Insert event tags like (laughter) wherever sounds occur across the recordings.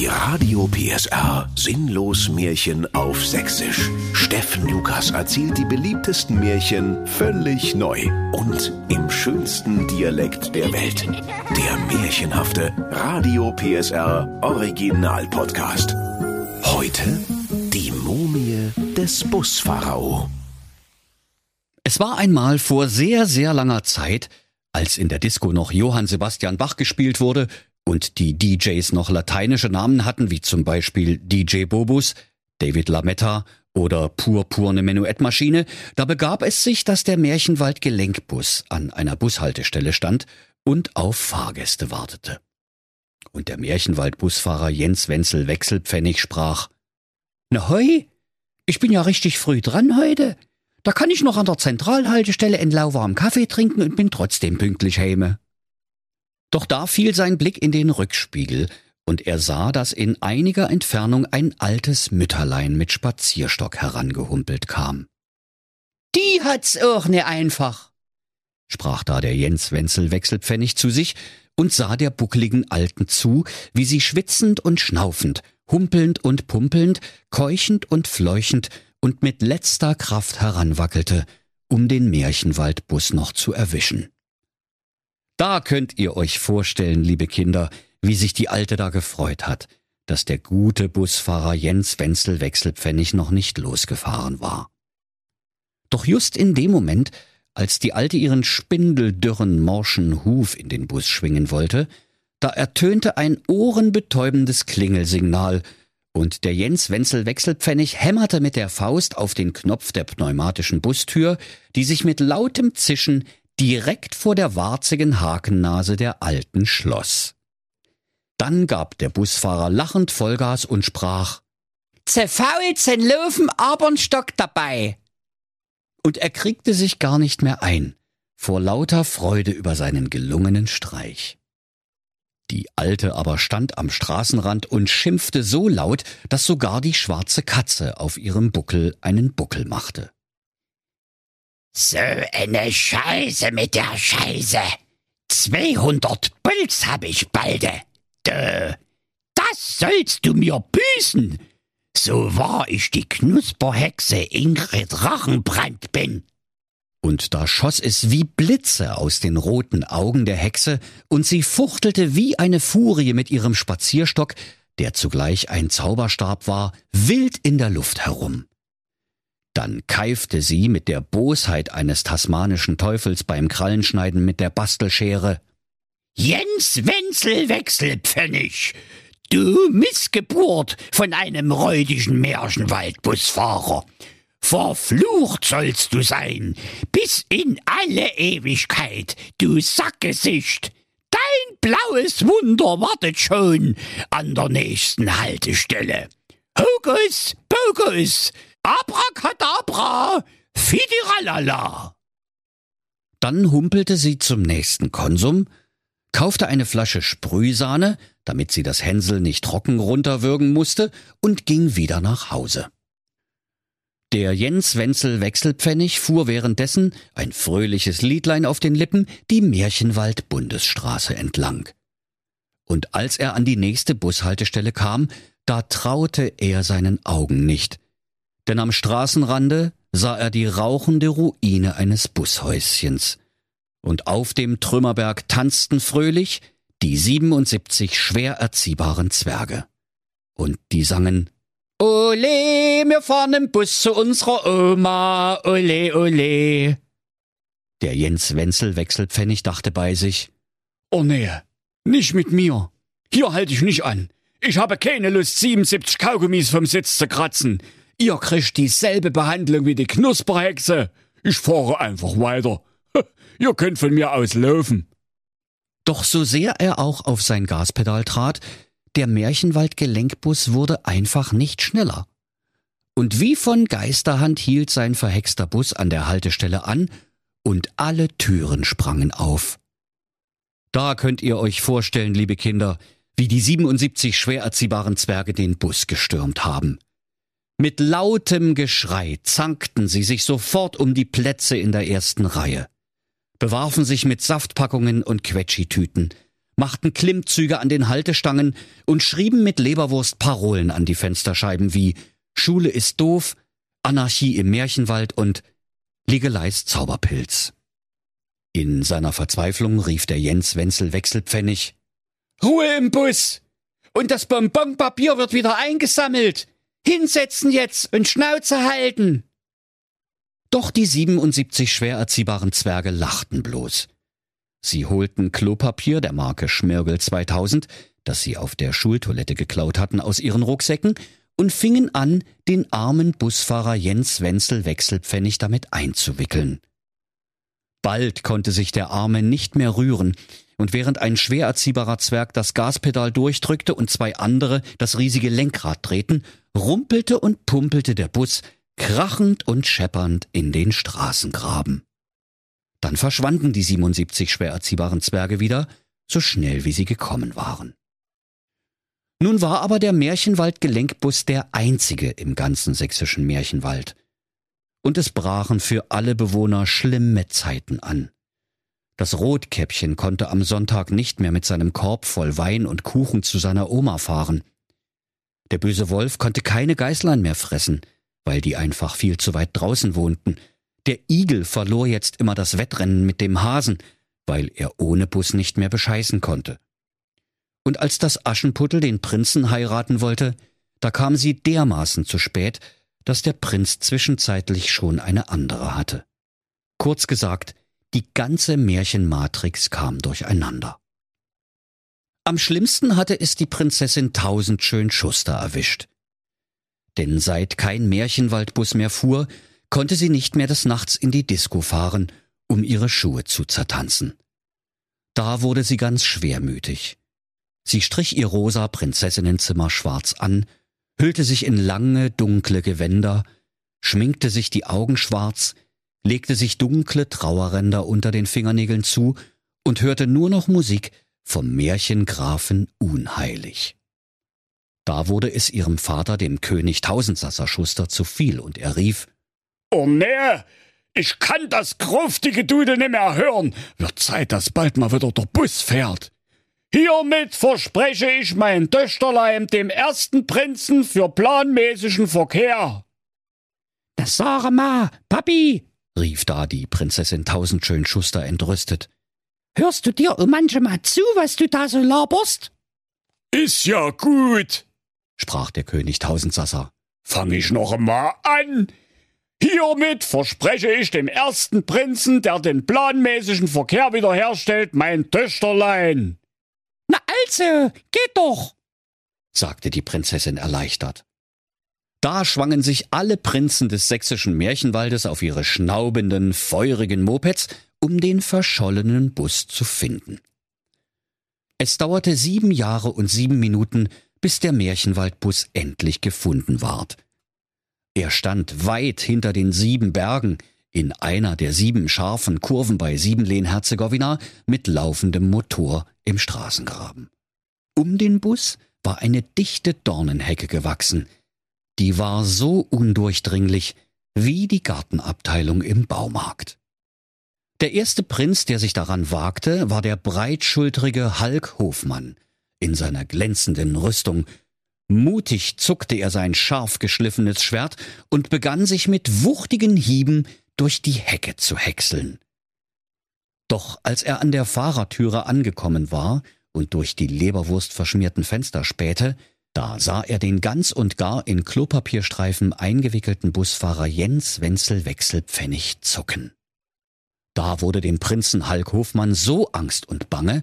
Die Radio PSR Sinnlos Märchen auf Sächsisch. Steffen Lukas erzählt die beliebtesten Märchen völlig neu und im schönsten Dialekt der Welt. Der märchenhafte Radio PSR Original Podcast. Heute die Mumie des Buspharao. Es war einmal vor sehr, sehr langer Zeit, als in der Disco noch Johann Sebastian Bach gespielt wurde und die DJs noch lateinische Namen hatten, wie zum Beispiel DJ Bobus, David Lametta oder Purpurne Menuettmaschine, da begab es sich, dass der Märchenwald Gelenkbus an einer Bushaltestelle stand und auf Fahrgäste wartete. Und der Märchenwald-Busfahrer Jens Wenzel Wechselpfennig sprach, Na hoi, ich bin ja richtig früh dran heute. Da kann ich noch an der Zentralhaltestelle in lauwarm Kaffee trinken und bin trotzdem pünktlich heime. Doch da fiel sein Blick in den Rückspiegel, und er sah, dass in einiger Entfernung ein altes Mütterlein mit Spazierstock herangehumpelt kam. Die hat's auch ne einfach, sprach da der Jens Wenzel Wechselpfennig zu sich und sah der buckligen Alten zu, wie sie schwitzend und schnaufend, humpelnd und pumpelnd, keuchend und fleuchend und mit letzter Kraft heranwackelte, um den Märchenwaldbus noch zu erwischen. Da könnt ihr euch vorstellen, liebe Kinder, wie sich die Alte da gefreut hat, dass der gute Busfahrer Jens Wenzel Wechselpfennig noch nicht losgefahren war. Doch just in dem Moment, als die Alte ihren spindeldürren, morschen Huf in den Bus schwingen wollte, da ertönte ein ohrenbetäubendes Klingelsignal, und der Jens Wenzel Wechselpfennig hämmerte mit der Faust auf den Knopf der pneumatischen Bustür, die sich mit lautem Zischen direkt vor der warzigen Hakennase der Alten schloss. Dann gab der Busfahrer lachend Vollgas und sprach Zerfaulzen Löwen abern Stock dabei. Und er kriegte sich gar nicht mehr ein, vor lauter Freude über seinen gelungenen Streich. Die Alte aber stand am Straßenrand und schimpfte so laut, dass sogar die schwarze Katze auf ihrem Buckel einen Buckel machte. So eine Scheiße mit der Scheiße. 200 Puls hab ich balde. Dö, das sollst du mir büßen. So wahr ich die Knusperhexe Ingrid Rachenbrand bin. Und da schoss es wie Blitze aus den roten Augen der Hexe, und sie fuchtelte wie eine Furie mit ihrem Spazierstock, der zugleich ein Zauberstab war, wild in der Luft herum. Dann keifte sie mit der Bosheit eines tasmanischen Teufels beim Krallenschneiden mit der Bastelschere. Jens Wenzel Wechselpfennig, du Missgeburt von einem räudigen Märchenwaldbusfahrer. Verflucht sollst du sein, bis in alle Ewigkeit, du Sackgesicht. Dein blaues Wunder wartet schon an der nächsten Haltestelle. Hokus Pokus, Abracadabra, Fidiralala. Dann humpelte sie zum nächsten Konsum, kaufte eine Flasche Sprühsahne, damit sie das Hänsel nicht trocken runterwürgen musste, und ging wieder nach Hause. Der Jens Wenzel Wechselpfennig fuhr währenddessen, ein fröhliches Liedlein auf den Lippen, die Märchenwald-Bundesstraße entlang. Und als er an die nächste Bushaltestelle kam, da traute er seinen Augen nicht denn am Straßenrande sah er die rauchende Ruine eines Bushäuschens. Und auf dem Trümmerberg tanzten fröhlich die 77 schwer erziehbaren Zwerge. Und die sangen Ole, wir fahren im Bus zu unserer Oma, ole, ole. Der Jens Wenzel Wechselpfennig dachte bei sich, Oh nee, nicht mit mir. Hier halte ich nicht an. Ich habe keine Lust, 77 Kaugummis vom Sitz zu kratzen. Ihr kriegt dieselbe Behandlung wie die Knusperhexe. Ich fahre einfach weiter. Ihr könnt von mir aus laufen. Doch so sehr er auch auf sein Gaspedal trat, der Märchenwald-Gelenkbus wurde einfach nicht schneller. Und wie von Geisterhand hielt sein verhexter Bus an der Haltestelle an und alle Türen sprangen auf. Da könnt ihr euch vorstellen, liebe Kinder, wie die 77 schwer erziehbaren Zwerge den Bus gestürmt haben. Mit lautem Geschrei zankten sie sich sofort um die Plätze in der ersten Reihe, bewarfen sich mit Saftpackungen und Quetschitüten, machten Klimmzüge an den Haltestangen und schrieben mit Leberwurst Parolen an die Fensterscheiben wie Schule ist doof, Anarchie im Märchenwald und Ligeleis Zauberpilz. In seiner Verzweiflung rief der Jens Wenzel Wechselpfennig Ruhe im Bus! Und das Bonbonpapier wird wieder eingesammelt! Hinsetzen jetzt und Schnauze halten! Doch die 77 schwer erziehbaren Zwerge lachten bloß. Sie holten Klopapier der Marke Schmirgel 2000, das sie auf der Schultoilette geklaut hatten, aus ihren Rucksäcken und fingen an, den armen Busfahrer Jens Wenzel Wechselpfennig damit einzuwickeln. Bald konnte sich der Arme nicht mehr rühren, und während ein schwer erziehbarer Zwerg das Gaspedal durchdrückte und zwei andere das riesige Lenkrad drehten, rumpelte und pumpelte der Bus krachend und scheppernd in den Straßengraben. Dann verschwanden die 77 schwer erziehbaren Zwerge wieder, so schnell wie sie gekommen waren. Nun war aber der Märchenwald-Gelenkbus der einzige im ganzen sächsischen Märchenwald. Und es brachen für alle Bewohner schlimme Zeiten an. Das Rotkäppchen konnte am Sonntag nicht mehr mit seinem Korb voll Wein und Kuchen zu seiner Oma fahren. Der böse Wolf konnte keine Geißlein mehr fressen, weil die einfach viel zu weit draußen wohnten. Der Igel verlor jetzt immer das Wettrennen mit dem Hasen, weil er ohne Bus nicht mehr bescheißen konnte. Und als das Aschenputtel den Prinzen heiraten wollte, da kam sie dermaßen zu spät, dass der Prinz zwischenzeitlich schon eine andere hatte. Kurz gesagt, die ganze Märchenmatrix kam durcheinander. Am schlimmsten hatte es die Prinzessin Tausendschön Schuster erwischt denn seit kein Märchenwaldbus mehr fuhr, konnte sie nicht mehr des Nachts in die Disco fahren, um ihre Schuhe zu zertanzen. Da wurde sie ganz schwermütig. Sie strich ihr rosa Prinzessinnenzimmer schwarz an, hüllte sich in lange, dunkle Gewänder, schminkte sich die Augen schwarz, legte sich dunkle Trauerränder unter den Fingernägeln zu und hörte nur noch Musik vom Märchengrafen Unheilig. Da wurde es ihrem Vater, dem König Tausendsasser Schuster, zu viel und er rief, Oh nee, ich kann das gruftige Dudel nimmer hören. Wird Zeit, dass bald mal wieder der Bus fährt. Hiermit verspreche ich mein Töchterlein dem ersten Prinzen für planmäßigen Verkehr. Das sage ma, Papi, rief da die Prinzessin Tausendschön Schuster entrüstet. Hörst du dir um manchmal zu, was du da so laberst? Ist ja gut, sprach der König Tausendsasser. Fang ich noch einmal an. Hiermit verspreche ich dem ersten Prinzen, der den planmäßigen Verkehr wiederherstellt, mein Töchterlein. Also, geht doch, sagte die Prinzessin erleichtert. Da schwangen sich alle Prinzen des sächsischen Märchenwaldes auf ihre schnaubenden, feurigen Mopeds, um den verschollenen Bus zu finden. Es dauerte sieben Jahre und sieben Minuten, bis der Märchenwaldbus endlich gefunden ward. Er stand weit hinter den sieben Bergen, in einer der sieben scharfen Kurven bei Siebenlehn-Herzegowina mit laufendem Motor im Straßengraben. Um den Bus war eine dichte Dornenhecke gewachsen. Die war so undurchdringlich wie die Gartenabteilung im Baumarkt. Der erste Prinz, der sich daran wagte, war der breitschultrige Halk Hofmann, in seiner glänzenden Rüstung. Mutig zuckte er sein scharf geschliffenes Schwert und begann sich mit wuchtigen Hieben durch die Hecke zu häckseln. Doch als er an der Fahrertüre angekommen war und durch die Leberwurst verschmierten Fenster spähte, da sah er den ganz und gar in Klopapierstreifen eingewickelten Busfahrer Jens Wenzel Wechselpfennig zucken. Da wurde dem Prinzen Halk Hofmann so Angst und Bange,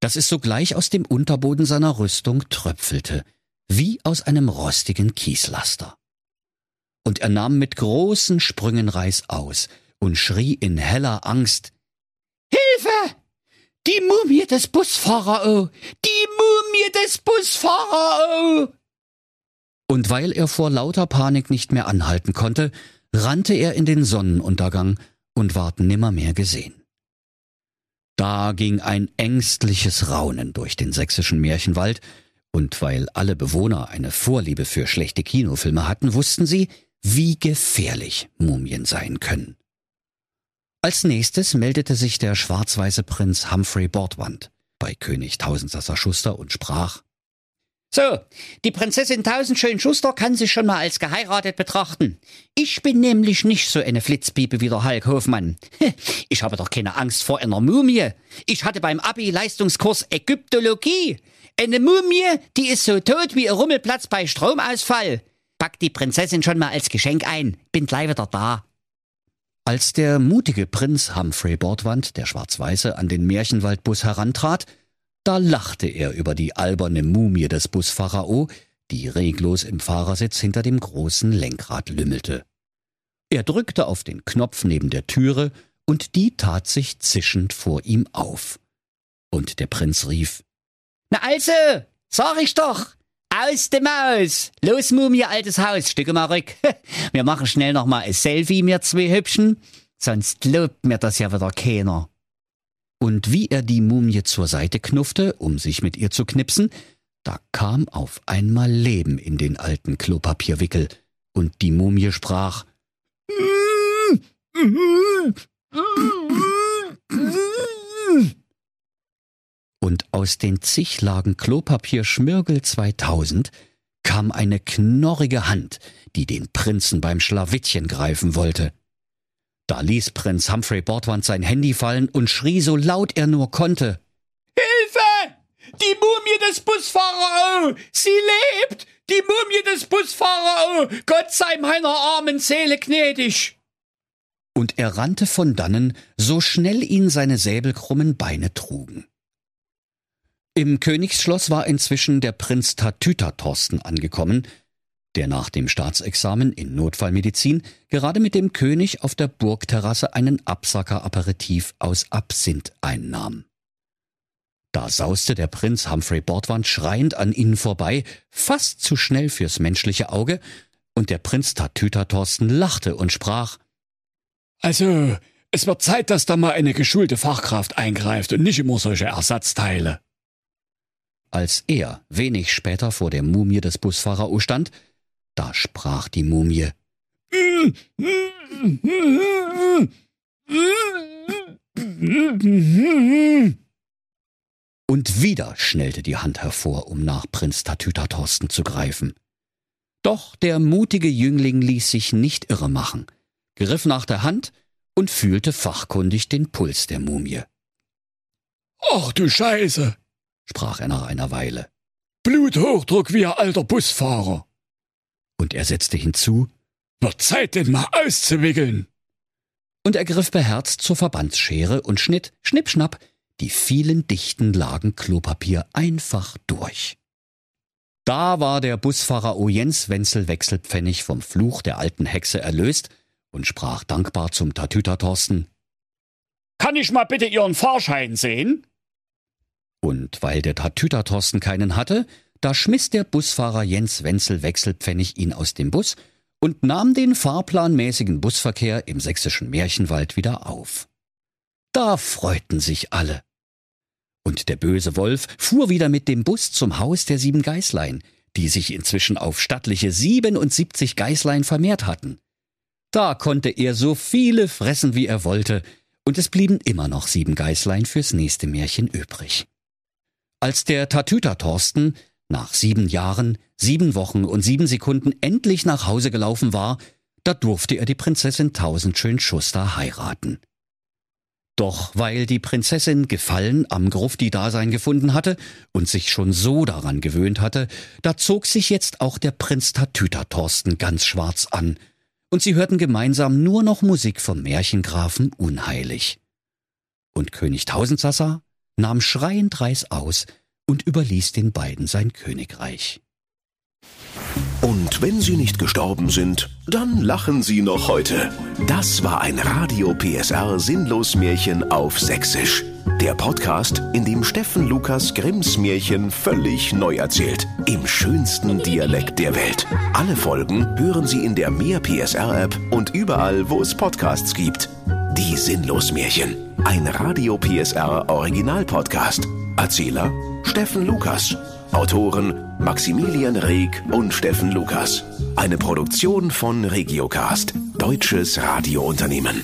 dass es sogleich aus dem Unterboden seiner Rüstung tröpfelte, wie aus einem rostigen Kieslaster. Und er nahm mit großen Sprüngen Reis aus und schrie in heller Angst Hilfe! Die Mumie des Busfahrer, oh! Die Mumie des Busfahrer, oh! Und weil er vor lauter Panik nicht mehr anhalten konnte, rannte er in den Sonnenuntergang und ward nimmermehr gesehen. Da ging ein ängstliches Raunen durch den sächsischen Märchenwald, und weil alle Bewohner eine Vorliebe für schlechte Kinofilme hatten, wussten sie, wie gefährlich Mumien sein können. Als nächstes meldete sich der schwarz-weiße Prinz Humphrey Bordwand, bei König Tausendsasser Schuster und sprach So, die Prinzessin Tausendschön Schuster kann sich schon mal als geheiratet betrachten. Ich bin nämlich nicht so eine Flitzpiepe wie der Hulk Hofmann. (laughs) Ich habe doch keine Angst vor einer Mumie. Ich hatte beim Abi-Leistungskurs Ägyptologie. Eine Mumie, die ist so tot wie ein Rummelplatz bei Stromausfall. Pack die Prinzessin schon mal als Geschenk ein. Bin gleich wieder da. Als der mutige Prinz Humphrey Bordwand, der Schwarz-Weiße, an den Märchenwaldbus herantrat, da lachte er über die alberne Mumie des Buspharao, die reglos im Fahrersitz hinter dem großen Lenkrad lümmelte. Er drückte auf den Knopf neben der Türe, und die tat sich zischend vor ihm auf. Und der Prinz rief Na also, sag ich doch. Aus dem Maus! Los, Mumie, altes Haus, Stücke mal rück. (laughs) Wir machen schnell noch mal ein Selfie, mir zwei Hübschen. Sonst lobt mir das ja wieder keiner. Und wie er die Mumie zur Seite knuffte, um sich mit ihr zu knipsen, da kam auf einmal Leben in den alten Klopapierwickel, und die Mumie sprach Und aus den zig Lagen Klopapier Schmirgel 2000 kam eine knorrige Hand, die den Prinzen beim Schlawittchen greifen wollte. Da ließ Prinz Humphrey Bordwand sein Handy fallen und schrie so laut er nur konnte. Hilfe! Die Mumie des Busfahrers! Sie lebt! Die Mumie des Busfahrers! Gott sei meiner armen Seele gnädig! Und er rannte von dannen, so schnell ihn seine säbelkrummen Beine trugen. Im Königsschloss war inzwischen der Prinz Tatüter Thorsten angekommen, der nach dem Staatsexamen in Notfallmedizin gerade mit dem König auf der Burgterrasse einen Absacker-Aperitif aus Absinth einnahm. Da sauste der Prinz Humphrey Bordwand schreiend an ihnen vorbei, fast zu schnell fürs menschliche Auge, und der Prinz Tatüter Thorsten lachte und sprach Also, es wird Zeit, dass da mal eine geschulte Fachkraft eingreift und nicht immer solche Ersatzteile. Als er wenig später vor der Mumie des Buspharao stand, da sprach die Mumie. Und wieder schnellte die Hand hervor, um nach Prinz Tatüter Thorsten zu greifen. Doch der mutige Jüngling ließ sich nicht irre machen, griff nach der Hand und fühlte fachkundig den Puls der Mumie. Ach du Scheiße, sprach er nach einer Weile. Bluthochdruck wie ein alter Busfahrer. Und er setzte hinzu, wird Zeit, den mal auszuwickeln. Und er griff beherzt zur Verbandsschere und schnitt, schnippschnapp, die vielen dichten Lagen Klopapier einfach durch. Da war der Buspharao Jens Wenzel Wechselpfennig vom Fluch der alten Hexe erlöst und sprach dankbar zum Tatüter Thorsten. Kann ich mal bitte Ihren Fahrschein sehen? Und weil der Tatüter Thorsten keinen hatte, da schmiss der Busfahrer Jens Wenzel Wechselpfennig ihn aus dem Bus und nahm den fahrplanmäßigen Busverkehr im sächsischen Märchenwald wieder auf. Da freuten sich alle. Und der böse Wolf fuhr wieder mit dem Bus zum Haus der sieben Geißlein, die sich inzwischen auf stattliche 77 Geißlein vermehrt hatten. Da konnte er so viele fressen, wie er wollte, und es blieben immer noch sieben Geißlein fürs nächste Märchen übrig. Als der Tatüter Thorsten nach sieben Jahren, sieben Wochen und sieben Sekunden endlich nach Hause gelaufen war, da durfte er die Prinzessin Tausendschön Schuster heiraten. Doch weil die Prinzessin Gefallen am Grufti-Dasein gefunden hatte und sich schon so daran gewöhnt hatte, da zog sich jetzt auch der Prinz Tatüter Thorsten ganz schwarz an, und sie hörten gemeinsam nur noch Musik vom Märchengrafen Unheilig. Und König Tausendsassa nahm schreiend Reis aus und überließ den beiden sein Königreich. Und wenn sie nicht gestorben sind, dann lachen sie noch heute. Das war ein Radio PSR Sinnlos Märchen auf Sächsisch. Der Podcast, in dem Steffen Lukas Grimms Märchen völlig neu erzählt. Im schönsten Dialekt der Welt. Alle Folgen hören Sie in der Mehr PSR App und überall, wo es Podcasts gibt. Die Sinnlos Märchen. Ein Radio PSR Original Podcast. Erzähler Steffen Lukas. Autoren Maximilian Reg und Steffen Lukas. Eine Produktion von Regiocast, deutsches Radiounternehmen.